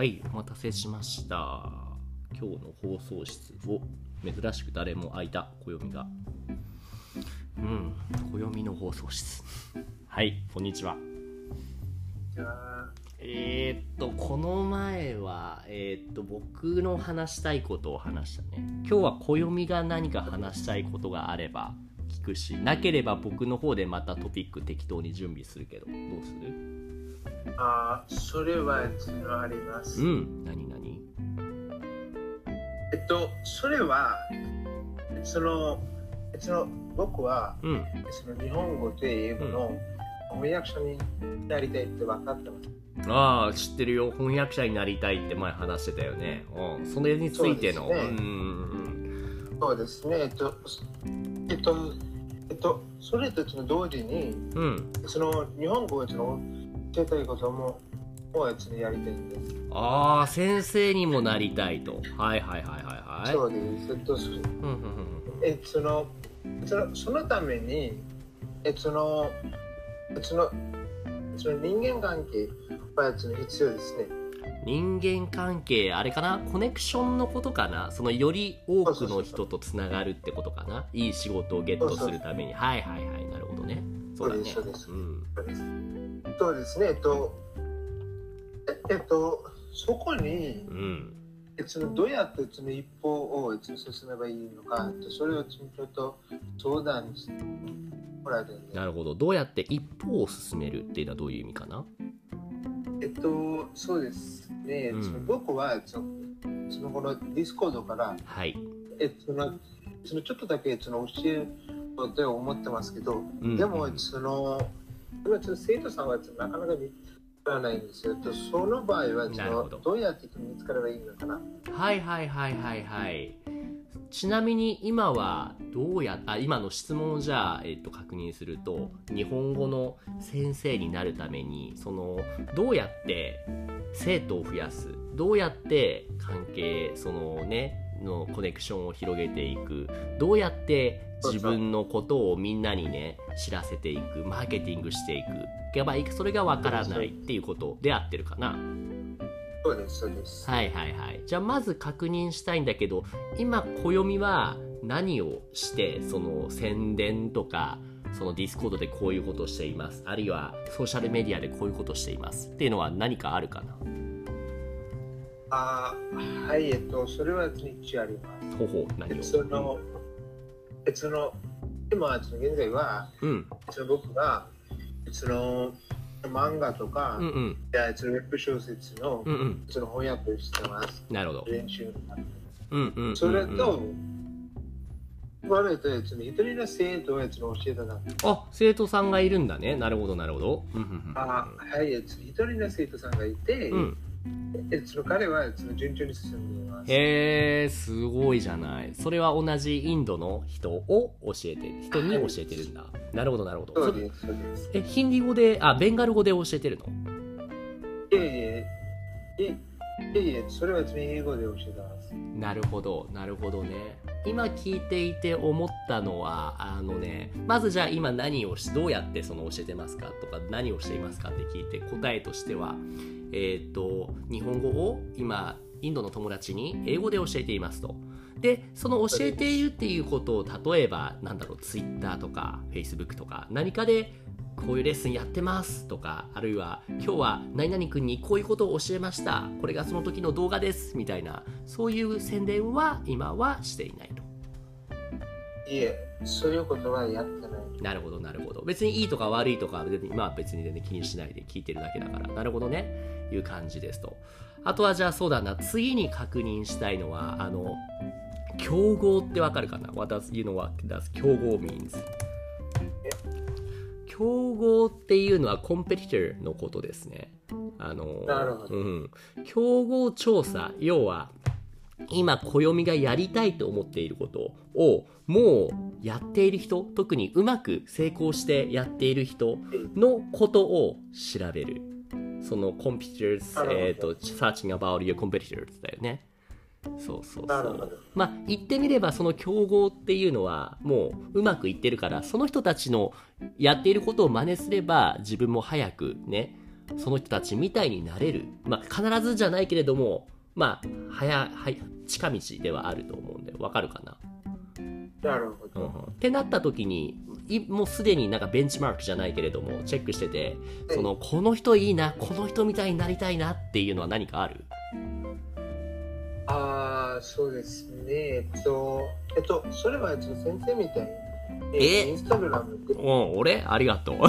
はい、お待たせしました。今日の放送室を珍しく誰も空いた暦が。うん、暦の放送室。はい、こんにちは。えー、っと、この前は、えー、っと、僕の話したいことを話したね。今日は暦が何か話したいことがあれば聞くし、なければ僕の方でまたトピック適当に準備するけど、どうする？あそれはあります。うん、何何？えっと、それは、その、その僕は、うん。その日本語と英語の翻訳者になりたいって分かってます。ああ、知ってるよ。翻訳者になりたいって前話してたよね。うん。それについての？そうですねんうんそうですね。えっと、えっと、えっと、それと同時に、うん。うん。その日本語の教えたいことも、もうそのやりたいんです。ああ、先生にもなりたいと。はいはいはいはいはい。そうです。えっと、そえそのそのそのためにえそのそのその人間関係はその必要ですね。人間関係あれかな？コネクションのことかな？そのより多くの人とつながるってことかな？いい仕事をゲットするために。はいはいはい。なるほどね。そうだね。そうですそううん。そうですそうですね。えっとええっとそこにうんえそのどうやってその一歩を進めばいいのかえっとそれをちょっと相談してもらいたいんです。なるほどどうやって一歩を進めるっていうのはどういう意味かな？えっとそうですね。うんその僕はそのそのこのディスコードからはいえそのそのちょっとだけその教えるとは思ってますけど、うんでもその今ちょっと生徒さんはなかなか見つからないんですよ。とその場合はそなるほど。のどうやって見つかればいいのかな？はいはいはいはいはい。ちなみに今はどうやあ今の質問をじゃあ、えっと、確認すると日本語の先生になるためにそのどうやって生徒を増やす？どうやって関係そのねのコネクションを広げていく？どうやって自分のことをみんなにね知らせていくマーケティングしていくやばいそれがわからないっていうことで合ってるかなそうですそうです。はいはいはい。じゃあまず確認したいんだけど、今、暦は何をして、その宣伝とか、そのディスコードでこういうことをしています。あるいはソーシャルメディアでこういうことをしています。っていうのは何かあるかな？あはいえっとそれは一応あります。ほほ、何を？そのえその今その現在はうん。その僕がその漫画とか、うんうん。いやそのウェブ小説の、うんうん。その翻訳をしてます。なるほど。練習うんうんうんうん。それと、我々とその一人の生徒をその教えたな。あ、生徒さんがいるんだね。なるほどなるほど。うんうんうんあはい、一人の生徒さんがいて、うん。えその彼はその順調に進んでいます。へえ、すごいじゃない。それは同じインドの人を教えてる。人に教えてるんだ。なるほどなるほど。そうです、そうです。え、ヒンディー語で、あ、ベンガル語で教えてるの？いえいえ、いえいえ、それはその英語で教えてます。なるほど、なるほどね。今聞いていて思ったのは、あのね、まずじゃあ今何をし、どうやってその教えてますかとか、何をしていますかって聞いて、答えとしては、えっ、と、日本語を今、インドの友達に英語で教えていますと。で、その教えているっていうことを、例えば、なんだろう、Twitter とか Facebook とか、何かでこういうレッスンやってますとか、あるいは今日は何々君にこういうことを教えました。これがその時の動画ですみたいな、そういう宣伝は今はしていないと。いえ、そういうことはやってない。なるほど、なるほど。別にいいとか悪いとかは別に、まあ別に全然気にしないで聞いてるだけだから、なるほどね。いう感じですと。あとはじゃあそうだな、次に確認したいのは、あの、競合ってわかるかな ?What does you know what does 競合 means? 競合っていうのはコンペティターのことですね。あの、うん。競合調査、要は、今、暦がやりたいと思っていることを、もうやっている人、特にうまく成功してやっている人のことを調べる。その competitors なるほ、どえっ、と、searching about your competitors だよね。そうそうそう。まあ、言ってみれば、その競合っていうのは、もううまくいってるから、その人たちのやっていることを真似すれば、自分も早くね、その人たちみたいになれる。まあ、必ずじゃないけれども、まあ、早、は近道ではあると思うんで、わかるかな？なるほど。うんってなった時にいもうすでになんかベンチマークじゃないけれどもチェックしててそのこの人いいなこの人みたいになりたいなっていうのは何かある？ああ、そうですね。えっと、えっと、それは、えっと先生みたいに、え？インスタグラムで、うん俺？ありがとう。うん。はい、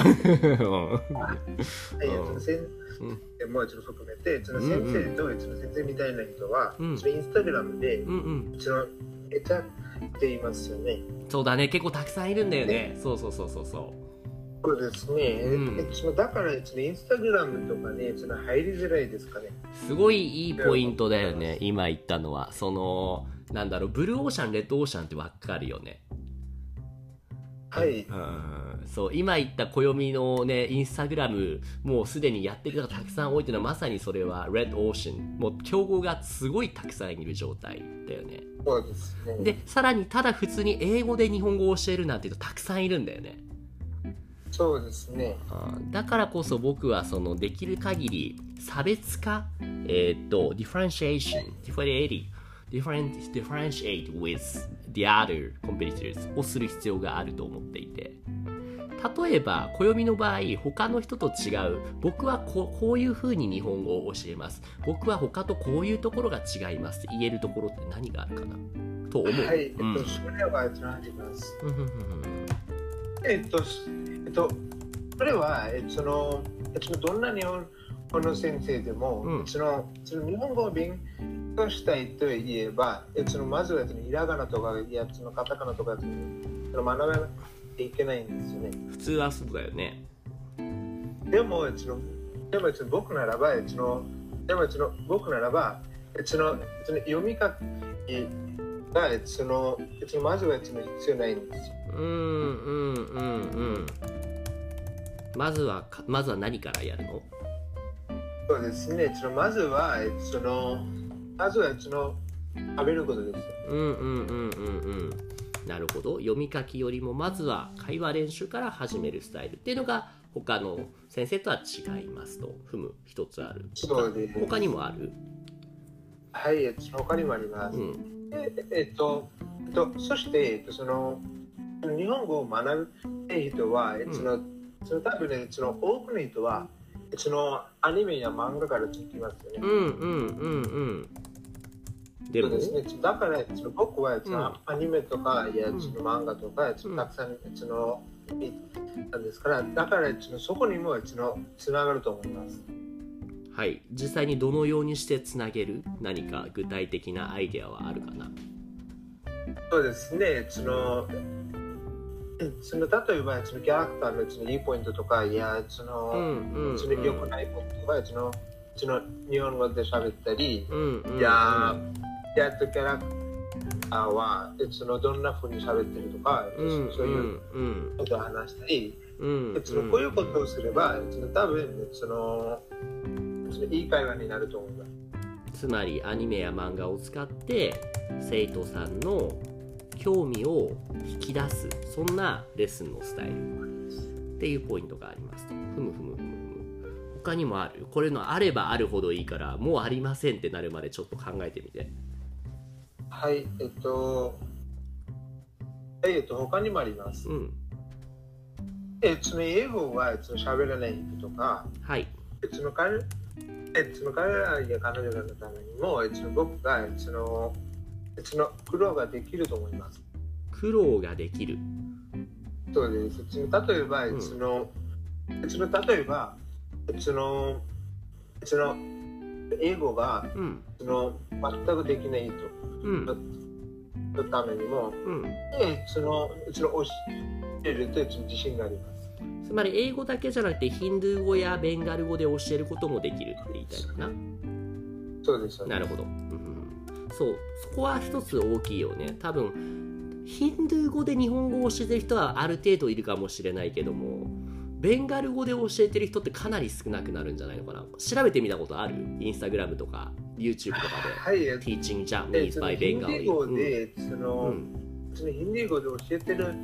えっと、先うん。生もちろん含めて、その先生と、その先生みたいな人は、うん。インスタグラムで、うんうん。その、えたって言いますよね。そうだね。結構たくさんいるんだよね。そうそうそうそうそそうですね。うんえそのだから、そのインスタグラムとかね、その入りづらいですかね。うすごいいいポイントだよね今言ったのはそのなんだろうブルーオーシャンレッドオーシャンってわかるよねはい。うんそう今言った暦のねインスタグラムもうすでにやってる人がたくさん多いっていうのはまさにそれは Red Ocean もう競合がすごいたくさんいる状態だよねそうですね。でさらにただ普通に英語で日本語を教えるなんていうとたくさんいるんだよねそうですね。うんだからこそ僕はそのできる限り差別化えーっと differentiation differentiate different differentiate with the other competitors をする必要があると思っていて例えば暦の場合他の人と違う僕はこうこういうふうに日本語を教えます僕は他とこういうところが違いますって言えるところって何があるかな？と思う、はい。うんと、それは、えっと、あります。えっと、えっと、それは、えっと、その、えっと、どんな日本語の先生でも、うんその、その日本語を勉強したいといえば、えっと、そのまずは、えっと、ひらがなとか、いや、そのカタカナとか、その学ばなきゃいけないんですよね。普通はそうだよねでも、えっと、でも、えっと、僕ならば、えっと、でも、えっと、僕ならば、えっと、えっと、読み書きが、えっと、その、えっと、まずは、えっと、必要ないんですよ。うんうんうんうんまずはかまずは何からやるの？そうですね。そのまずは、えっとその、まずはその、食べることです。うんうんうんうんうんなるほど読み書きよりもまずは会話練習から始めるスタイルっていうのが他の先生とは違いますと踏む一つあるそうです。他にもある？はい、他にもあります。うんでえっと、えっと、そして、えっと、その、日本語を学ぶ人は、えっと、その、その多分ね、その多くの人は、そのアニメや漫画から聞きますよね。うんうんうんうんでもそうですね。だから、その僕は、そうんのアニメとか、いや、うんその漫画とか、そのたくさん、その、見たんですから、だから、そのそこにも、その、つながると思います。はい。実際にどのようにしてつなげる？何か具体的なアイデアはあるかな？そうですね。その、その例えば、そのキャラクターのそのいいポイントとか、いや、その、うんうんその良くないポイントとか、その、その日本語で喋ったり、うんうんいや、いや、とキャラクターは、そのどんな風に喋ってるとか、うんそういううんことを話したり、うんそのこういうことをすれば、その多分、その、そのいい会話になると思います。つまりアニメや漫画を使って生徒さんの興味を引き出す。そんなレッスンのスタイル。っていうポイントがあります。とふむふむ。ふむふむ他にもある。これのあればあるほどいいからもうありませんってなるまでちょっと考えてみて。はい、えっと、えっと、他にもあります。うん。えその英語はその喋らない人とか、はい。その彼えその彼らや彼女らのためにも、その僕がそのその苦労ができると思います。苦労ができるそうです。その例えば、うんそのその例えば、そのその英語がうんその全くできない人うんのためにも、うんえそのその教えると自信があります。つまり英語だけじゃなくてヒンドゥー語やベンガル語で教えることもできるって言いたいのかな？そうです。よね。なるほど、うん、そう。そこは一つ大きいよね。多分ヒンドゥー語で日本語を教えてる人はある程度いるかもしれないけどもベンガル語で教えてる人ってかなり少なくなるんじゃないのかな？調べてみたことある？インスタグラムとか YouTube とかはい、Teaching え Japanese by ヒンディ Bengali ー語で、その、うん。そのヒンディー語で教えてる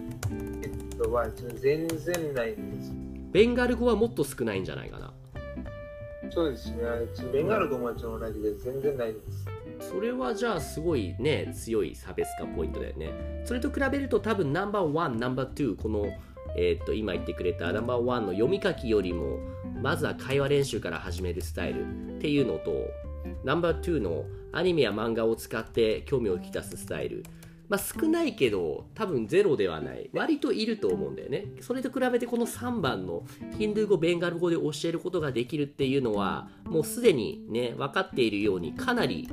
その全然ないんです。ベンガル語はもっと少ないんじゃないかなそうですね。ベンガル語も同じで全然ないです。それはじゃあすごいね強い差別化ポイントだよねそれと比べると多分ナンバーワンナンバーツーこのえー、と今言ってくれたナンバーワンの読み書きよりもまずは会話練習から始めるスタイルっていうのとナンバー2のアニメや漫画を使って興味を引き出すスタイルまあ少ないけど多分ゼロではない。割といると思うんだよね。それと比べてこの3番のヒンドゥー語ベンガル語で教えることができるっていうのはもうすでにね分かっているようにかなり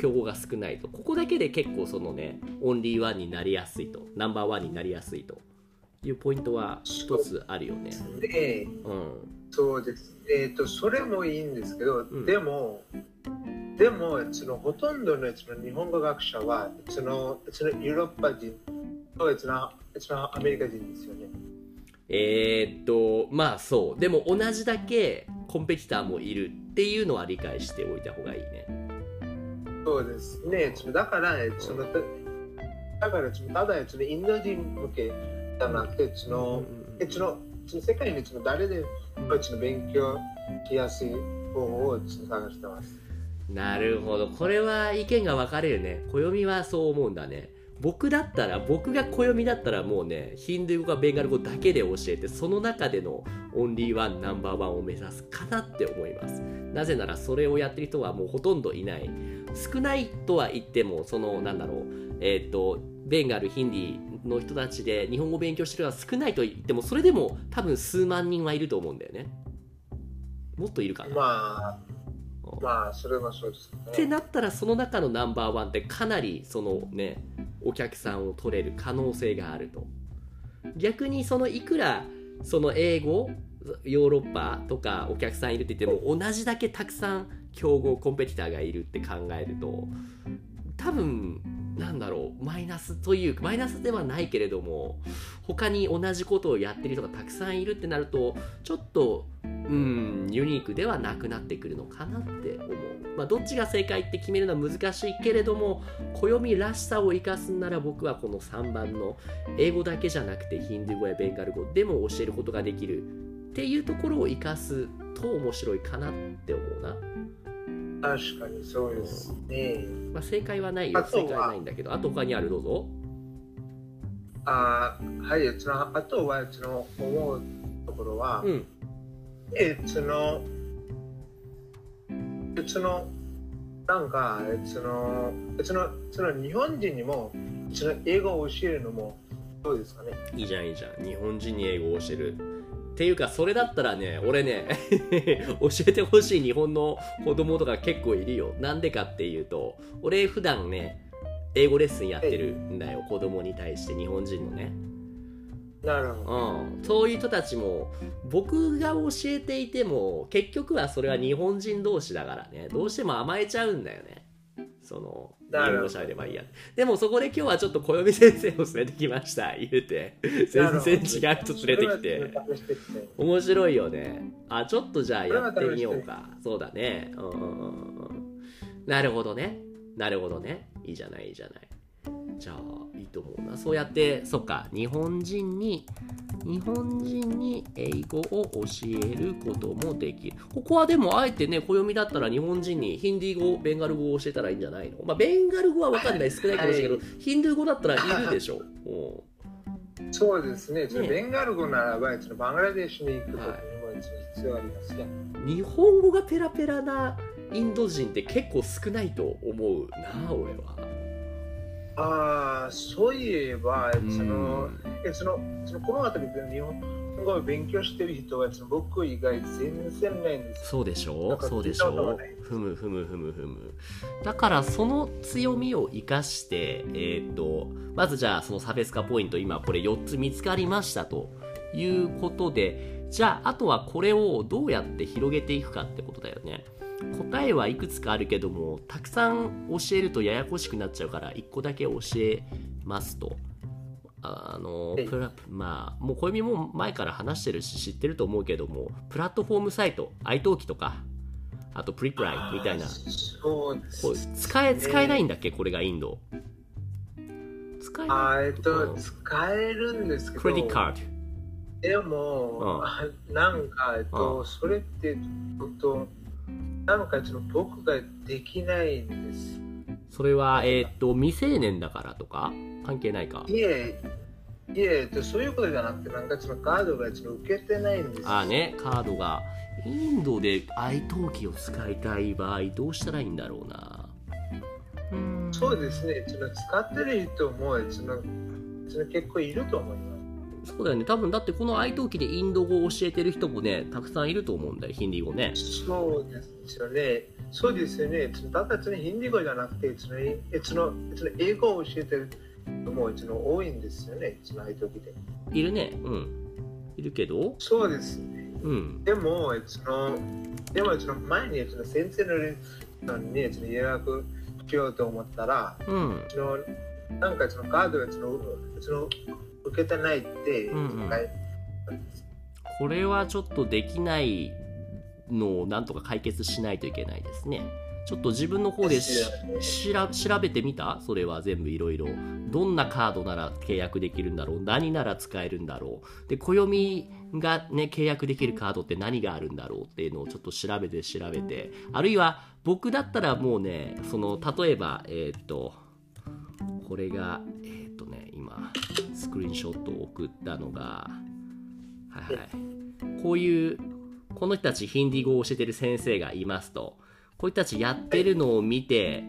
競合が少ないと。ここだけで結構そのねオンリーワンになりやすいと。ナンバーワンになりやすいと。いうポイントは一つあるよね。で、うん、そうです。えっ、と、それもいいんですけど、んでも、でも、そのほとんどのその日本語学者は、そのそのヨーロッパ人とそのそのアメリカ人ですよね。えー、っとまあそうでも同じだけコンペティターもいるっていうのは理解しておいた方がいいね。そうですね。だから、そのだからそのただそのインド人向けじゃなくて、その、そのその世界にその誰でもその勉強しやすい方法をその探してます。なるほど。これは意見が分かれるね。暦はそう思うんだね。僕だったら僕が暦だったらもうねヒンドゥー語かベンガル語だけで教えてその中でのオンリーワンナンバーワンを目指すかなって思います。なぜならそれをやってる人はもうほとんどいない。少ないとは言ってもそのなんだろう。えっ、とベンガルヒンディーの人たちで日本語を勉強してるのは少ないと言ってもそれでも多分数万人はいると思うんだよね。もっといるかな、まあ、まあ、それはそうですってね。なったらその中のナンバーワンってかなりそのねお客さんを取れる可能性があると。逆にそのいくらその英語ヨーロッパとかお客さんいるって言っても同じだけたくさん競合コンペティターがいるって考えると多分なんだろうマイナスというかマイナスではないけれども他に同じことをやってる人がたくさんいるってなるとちょっとうんユニークではなくなってくるのかなって思う、まあ、どっちが正解って決めるのは難しいけれども暦らしさを生かすんなら僕はこの3番の英語だけじゃなくてヒンドゥー語やベンガル語でも教えることができるっていうところを生かすと面白いかなって思うな、確かにそうですね。まあ、正解はないよ。正解はないんだけど。あと他にあるどうぞ。あはい、そのあとはその思うところは、うん。えそのそのなんかそのそのその日本人にもその英語を教えるのもどうですかね？いいじゃんいいじゃん。日本人に英語を教えるっていうかそれだったらね俺ね 教えてほしい日本の子供とか結構いるよ。なんでかっていうと俺普段ね英語レッスンやってるんだよ子供に対して日本人のね。なるほど。うん、そういう人たちも僕が教えていても結局はそれは日本人同士だからねどうしても甘えちゃうんだよね。そのなるほど。英語しゃべればいいやでもそこで今日はちょっと暦先生を連れてきました。言うて。全然違う人連れてきて。面白いよね。あちょっとじゃあやってみようか。そうだね。うん。なるほどね。なるほどね。いいじゃないいいじゃないじゃあいいと思うな。そうやってそっか。日本人に日本人に英語を教えることもできる。ここはでもあえてね暦だったら日本人にヒンディー語ベンガル語を教えたらいいんじゃないの？まあベンガル語は分かんない。少ないかもしれないけど、ヒンドゥー語だったらいるでしょう。ん そうですね。ね。ベンガル語ならばそのバングラデシュに行くことにも必要ありますね。日本語がペラペラなインド人って結構少ないと思うな俺は。ああ、そういえば、そのうん、えその、そのこの辺りで日本語を勉強してる人は、その僕以外全然ないんです。そうでしょそうでしょ聞いたことがない。ふむふむふむふむ。だからその強みを生かしてえっ、とまずじゃあその差別化ポイント今これ4つ見つかりましたということでじゃああとはこれをどうやって広げていくかってことだよね答えはいくつかあるけどもたくさん教えるとややこしくなっちゃうから1個だけ教えますと。あのはい。プラまあもう小指も前から話してるし知ってると思うけどもプラットフォームサイト iTalki とかあとプリプライみたいな。あーそうですこう使え使えないんだっけ？これがインド。使ええっと、うん。使えるんですけど、クレディカーでも、なんか、えっと、それって、なんかちょっと僕ができないんです。それは、えーっと、未成年だからとか？関係ないか？いえ、いえ、えっとそういうことじゃなくて、なんかそのカードがちょっと受けてないんです。ああね、カードが。インドで愛登記を使いたい場合、どうしたらいいんだろうな？そうですね、ちょっと使ってる人も、ちょっと結構いると思います。そうだよね。多分、だってこの愛登記でインド語を教えてる人もね、たくさんいると思うんだよ、ヒンディー語ね。そうですよね。そうですよね。ただヒンディー語じゃなくて、そのそのその英語を教えてる人もその多いんですよね。その時で。いるね。うん。いるけど、そうですね。うん。でも、そのでもその前にその先生のにその予約しようと思ったら、うん。そのなんかそのカードがそのその受けてないって、うんうん。はいこれはちょっとできないのをなんとか解決しないといけないですね。ちょっと自分の方で調調べてみた？それは全部いろいろ。どんなカードなら契約できるんだろう？何なら使えるんだろう？で、暦がね、契約できるカードって何があるんだろうっていうのをちょっと調べて調べて。あるいは僕だったらもうね、その、例えば、えーっと、これが、えーっとね、今、スクリーンショットを送ったのが、はいはい。こういう、この人たちヒンディー語を教えてる先生がいますと、こういう人たちやってるのを見て、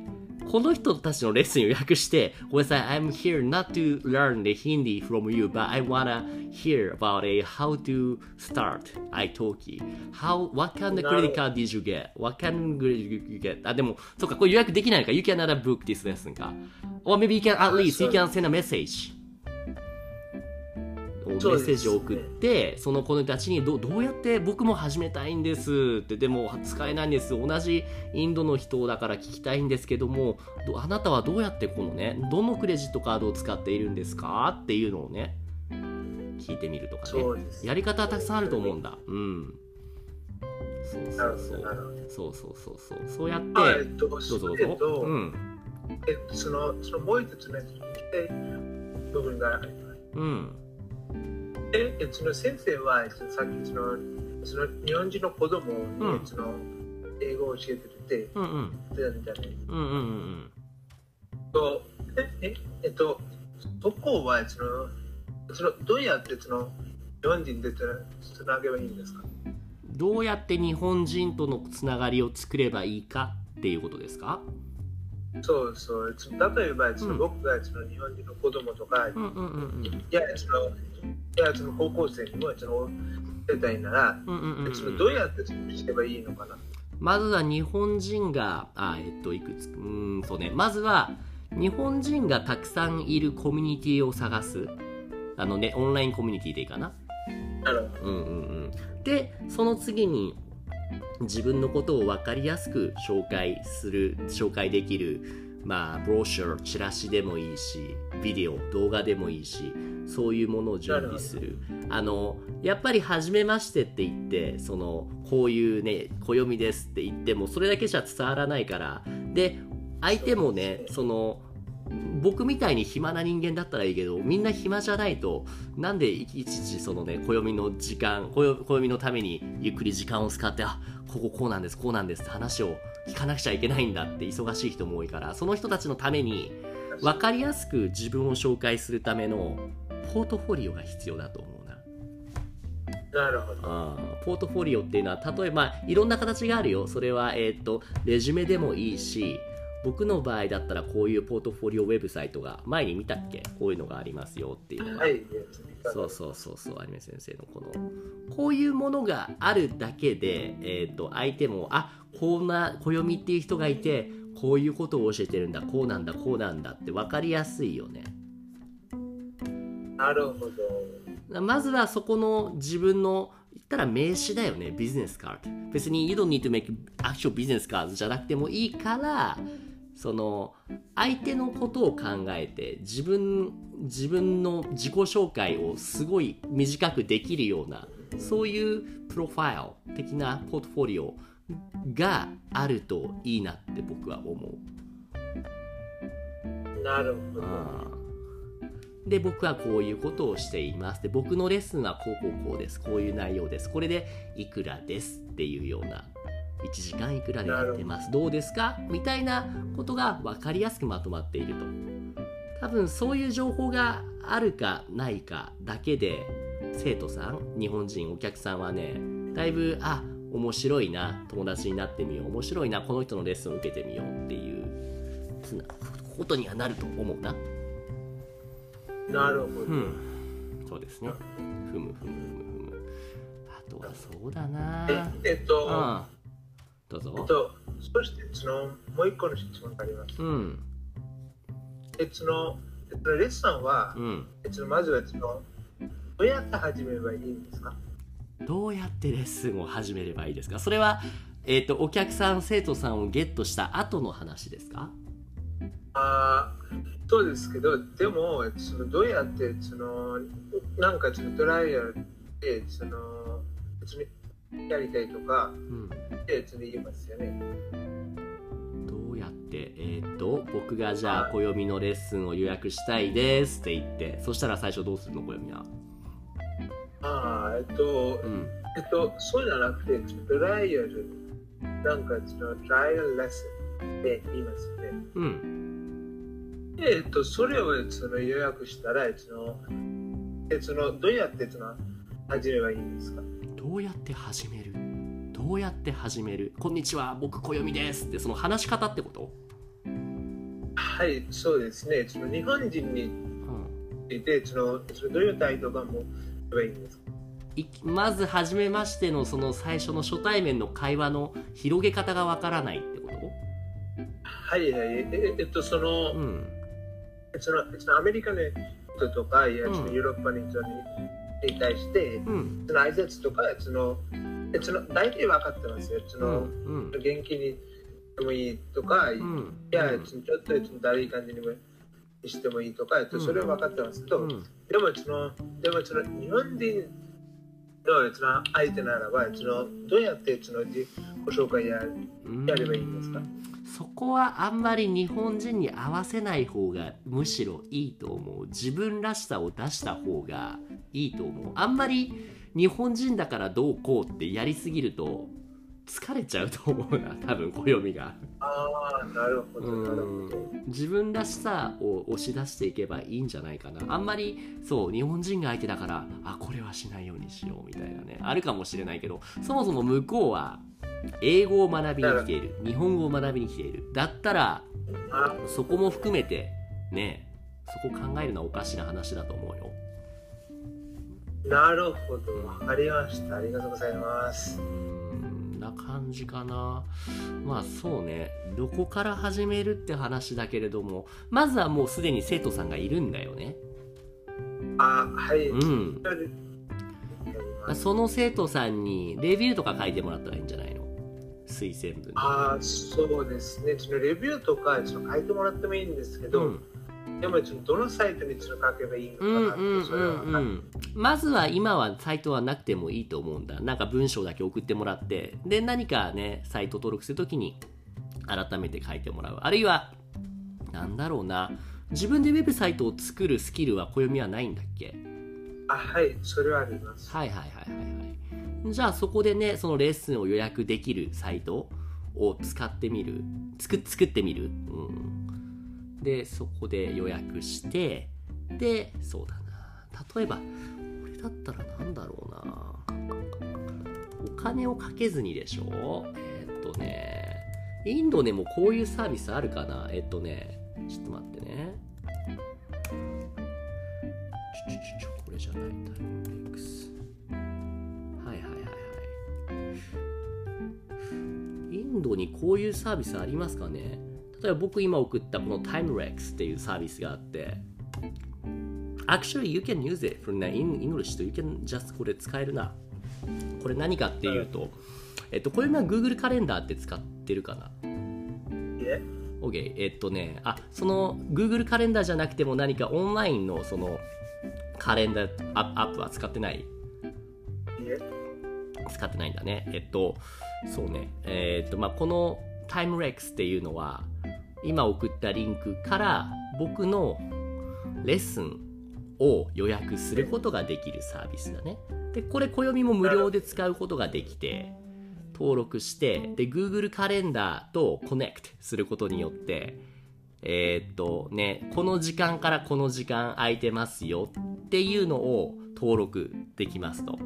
この人たちのレッスンを予約して、ごめんなさい、I'm here not to learn the Hindi from you, but I wanna hear about a how to start italki. How, what kind of credit card did you get? What kind of credit did you get? あ、でも、そっか、これ予約できないのか。You cannot book this lesson か。Or maybe you can, at least you can send a message. メッセージを送ってその子たちにどどうやって僕も始めたいんですってでも使えないんです。同じインドの人だから聞きたいんですけどもどあなたはどうやってこのねどのクレジットカードを使っているんですかっていうのをね聞いてみるとかね。やり方はたくさんあると思うんだ。うん。そうそうそう。そうそうそうそう。そうやってあえっと、どうぞどうぞ。えっと、うん。えっと、その、そのもう一つね、部分があります？うんで、えっとその先生は、えっとさっきその、その日本人の子供に、うんその英語を教えてて、うんうん。言ってたんじゃないうん。うんう。んと、え、ええっと、そこは、その、そのどうやってその日本人でつなげばいいんですか？どうやって日本人とのつながりを作ればいいかっていうことですか？そうそう。例えば、そのうん僕がその日本人の子供とか、うん。うんうんうんいや、その、いや、その高校生にも、その、出たいなら、うんうんうんうん。そのどうやってそのしてばいいのかな？まずは日本人があえっといくつ？うーんそうね。まずは日本人がたくさんいるコミュニティを探す。あのねオンラインコミュニティでいいかな。なるほど。うんうんうん。でその次に自分のことを分かりやすく紹介する紹介できるまあブロシューチラシでもいいしビデオ動画でもいいしそういうものを準備する。あのやっぱり初めましてって言ってそのこういうね暦ですって言ってもそれだけじゃ伝わらないから。で相手もね。その僕みたいに暇な人間だったらいいけどみんな暇じゃないとなんでいちいちそのね暦の時間暦暦のためにゆっくり時間を使ってあこここうなんですこうなんですって話を聞かなくちゃいけないんだって忙しい人も多いからその人たちのために分かりやすく自分を紹介するためのポートフォリオが必要だと思うな。なるほど。あーポートフォリオっていうのは例えばいろんな形があるよそれは、えー、とレジュメでもいいし僕の場合だったらこういうポートフォリオウェブサイトが前に見たっけ？こういうのがありますよっていうのが、はい。そうそうそうそうアニメ先生のこのこういうものがあるだけで、えー、と相手もあこんな暦っていう人がいてこういうことを教えてるんだこうなんだこうなんだって分かりやすいよね。なるほど。まずはそこの自分の言ったら名刺だよねビジネスカード。別に You don't need to make actual business cards じゃなくてもいいからその相手のことを考えて自分自分の自己紹介をすごい短くできるようなそういうプロファイル的なポートフォリオがあるといいなって僕は思う。なるほど。で僕はこういうことをしていますで僕のレッスンはこうこうこうですこういう内容ですこれでいくらですっていうような1時間いくらでやってます。ど。うですか？みたいなことが分かりやすくまとまっていると。多分そういう情報があるかないかだけで生徒さん日本人お客さんはねだいぶあ面白いな友達になってみよう面白いなこの人のレッスンを受けてみようっていうことにはなると思うな。なるほど、うん、そうですね。ふむふむふむふむ。あとはそうだな。えっと、うんどうぞ。えっと、そしてそのもう一個の質問があります。うん。えそのレッスンは、うん、そのまずはそのどうやって始めればいいんですか？どうやってレッスンを始めればいいですか？それは、えーと、お客さん生徒さんをゲットした後の話ですか？あそうですけどでもそのどうやってそのなんかそのトライアルでその別にやりたいとか、うんどうやって、えっ、と、僕がじゃあ、暦のレッスンを予約したいですって言って、そしたら最初どうするの、暦は？ああ、えっと、うん、えっと、そうじゃなくて、トライアル、なんか、その、トライアルレッスンって言いますよね。うん。えっと、それをその予約したら、その、えそのどうやってその始めればいいんですか？どうやって始める？どうやって始める？こんにちは僕暦ですってその話し方ってこと？はいそうですね。その日本人にいて、うん、そのそのどういう態度がもういいんですか？まず初めましてのその最初の初対面の会話の広げ方がわからないってこと？はいはい。ええっとその、うん、そのそのアメリカの人とかいや、そのヨーロッパの人にに対して、うん、その挨拶とかそのその大体分かってますよ。その、うんうん、元気にでもいいとか、うん、いや、ちょっとだるい感じにもしてもいいとか、それは分かってます。けど、うん、でもその、でもその日本人のその相手ならば、そのどうやってその自己紹介ややればいいんですか？そこはあんまり日本人に合わせない方がむしろいいと思う。自分らしさを出した方がいいと思う。あんまり日本人だからどうこうってやりすぎると疲れちゃうと思うな多分暦が。ああなるほどなるほど。自分らしさを押し出していけばいいんじゃないかな。あんまりそう日本人が相手だからあこれはしないようにしようみたいなねあるかもしれないけどそもそも向こうは英語を学びに来ている日本語を学びに来ている。だったらそこも含めてねそこ考えるのはおかしな話だと思うよなるほど、わかりました。ありがとうございます。な感じかな。まあそうね、どこから始めるって話だけれども、まずはもうすでに生徒さんがいるんだよね。あ、はい。うん。その生徒さんにレビューとか書いてもらったらいいんじゃないの？推薦文。ああ、そうですね。レビューとかちょっと書いてもらってもいいんですけど、うんでもどのサイトに書けばいいのかなってそれは、まずは今はサイトはなくてもいいと思うんだ。なんか文章だけ送ってもらって。で何かねサイト登録するときに改めて書いてもらう。あるいはなんだろうな。自分でウェブサイトを作るスキルは暦はないんだっけ？あはいそれはあります。はいはいはいはいはい。じゃあそこでねそのレッスンを予約できるサイトを使ってみる。作作ってみる、うんでそこで予約してでそうだな。例えばこれだったら何だろうな。お金をかけずにでしょ？えー、っとねインドでもこういうサービスあるかな？えっとねちょっと待ってね。ちょちょちょこれじゃない。タイム X はいはいはいはい。インドにこういうサービスありますかね？例えば僕今送ったこの TimeRex っていうサービスがあって Actually you can use it for in English と you can just これ使えるな。これ何かっていうと、えっと、これな Google カレンダーって使ってるかな ?OK えっとねあその Google カレンダーじゃなくても何かオンラインのそのカレンダーアップは使ってない？使ってないんだね。えっとそうね。えっとまあこの TimeRex っていうのは今送ったリンクから僕のレッスンを予約することができるサービスだね。で、これ暦も無料で使うことができて、登録して、で、Google カレンダーとコネクトすることによって、えー、っとね、この時間からこの時間空いてますよっていうのを登録できますと。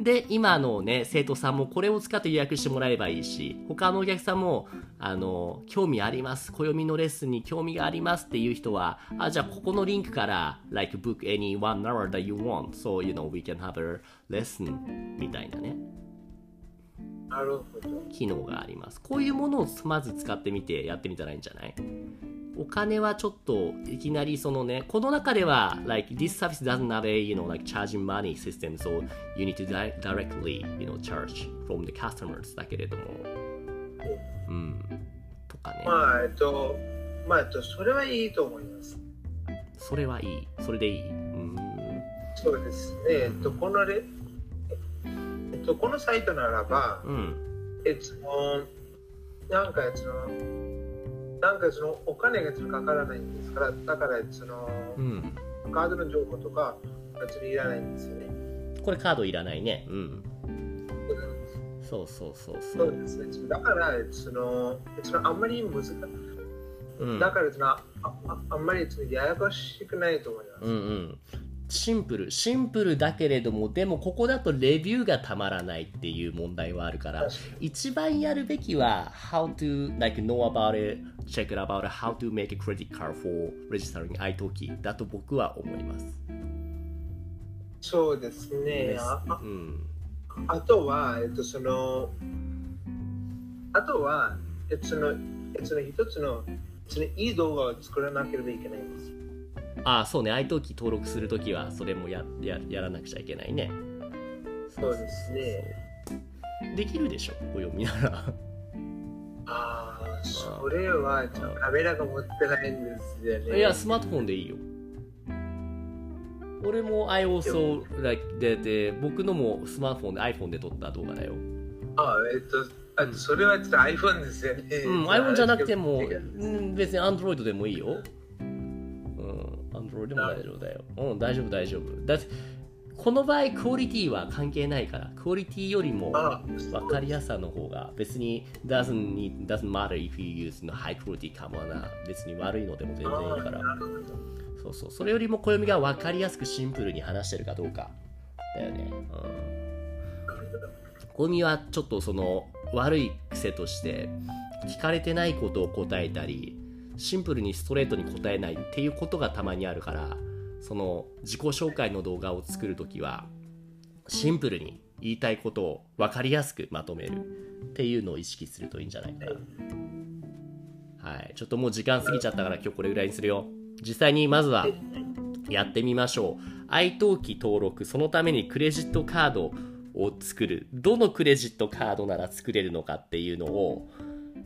で、今のね、生徒さんもこれを使って予約してもらえばいいし、他のお客さんも、あの、興味あります。暦のレッスンに興味がありますっていう人は、あ、じゃあここのリンクから、like book any one hour that you want. So, you know, we can have a lesson みたいなね。なるほど。機能があります。こういうものをまず使ってみてやってみたらいいんじゃない？お金はちょっといきなりそのね、この中では、like, this service doesn't have a, you know, like charging money system, so you need to di directly, you know, charge from the customers だけれども。うん。とかね。まあ、えっと、まあ、えっと、それはいいと思います。それはいい。それでいい。うん。そうですね。えっと、このレ、えっと、このサイトならば、うん。えっと、なんか、その、なんかそのお金がかからないんですからだからその、うん、カードの情報とか別にいらないんですよね。これカードいらないね。うん。そうそうそうそうですね。だからそのそのあんまり難しい、うん、だからそのあああんまりややこしくないと思います、うんうん。シンプル。シンプルだけれどもでもここだとレビューがたまらないっていう問題はあるから一番やるべきは how to like know about it check about how to make a credit card for registering iTalki だと僕は思います。そうですね。あ,、うん、あとはえっとそのあとはえっとそのその一つのそのいい動画を作らなければいけないんです。ああそうね。iTalki 登録するときはそれもやややらなくちゃいけないね。そうですね。できるでしょお読みなら。ああそれはカメラが持ってないんですよねいやスマートフォンでいいよ俺も iOS でで僕のもスマートフォンで iPhone で撮った動画だよあえっとあそれはちょっと iPhone ですよね。うん、iPhone じゃなくても、うん、別に Android でもいいよ。俺でも大丈夫だよ。うん、大丈夫、大丈夫。だって、この場合、クオリティは関係ないから、クオリティよりも分かりやすさの方が、別に doesn't, doesn't matter if you use high quality かもな。別に悪いのでも全然いいから。そうそう。それよりも暦が分かりやすくシンプルに話してるかどうか。だよね。うん。暦はちょっとその悪い癖として、聞かれてないことを答えたり、シンプルにストレートに答えないっていうことがたまにあるからその自己紹介の動画を作る時はシンプルに言いたいことを分かりやすくまとめるっていうのを意識するといいんじゃないかな。はい。ちょっともう時間過ぎちゃったから今日これぐらいにするよ。実際にまずはやってみましょう。iTalki 登録そのためにクレジットカードを作る。どのクレジットカードなら作れるのかっていうのを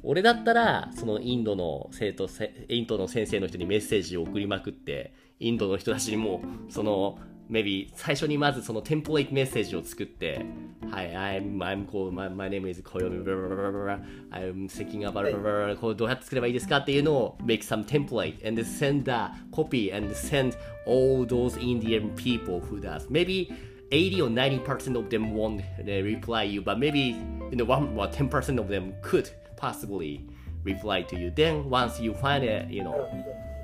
俺だったら、そのインドの生徒、インドの先生の人にメッセージを送りまくって、インドの人たちにも、その、maybe 最初にまずそのテンプレートメッセージを作って、はい、I'm, I'm called, my, my name is Koyomi, I'm thinking about, こうどうやって作ればいいですかっていうのを make some template and send the copy and send all those Indian people who does. Maybe 80 or 90% of them won't reply you, but maybe you know, one, well, 10% of them could possibly reply to you. Then once you find it, you know,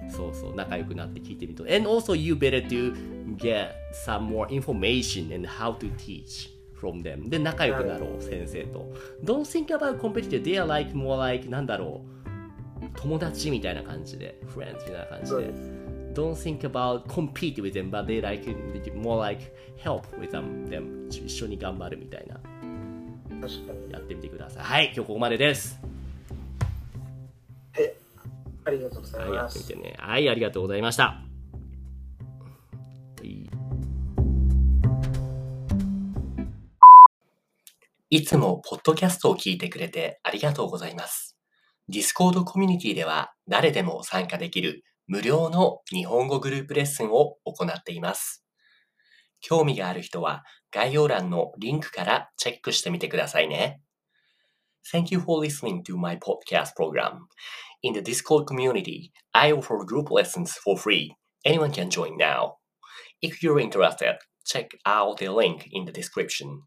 そうそう仲良くなって聞いてみると。And also you better to get some more information and how to teach from them. で仲良くなろう、先生と。Don't think about competitive. They are like more like なんだろう。友達みたいな感じで。friends みたいな感じで。Don't think about compete with them, but they like more like help with them. them 一緒に頑張るみたいな。やってみてください。はい、今日ここまでです。はい、ありがとうございます。はい、やってみてね。はい、ありがとうございました。はい、いつもポッドキャストを聞いてくれてありがとうございます。ディスコードコミュニティでは誰でも参加できる無料の日本語グループレッスンを行っています。興味がある人は概要欄のリンクからチェックしてみてくださいね。Thank you for listening to my podcast program. In the Discord community, I offer group lessons for free. Anyone can join now. If you're interested, check out the link in the description.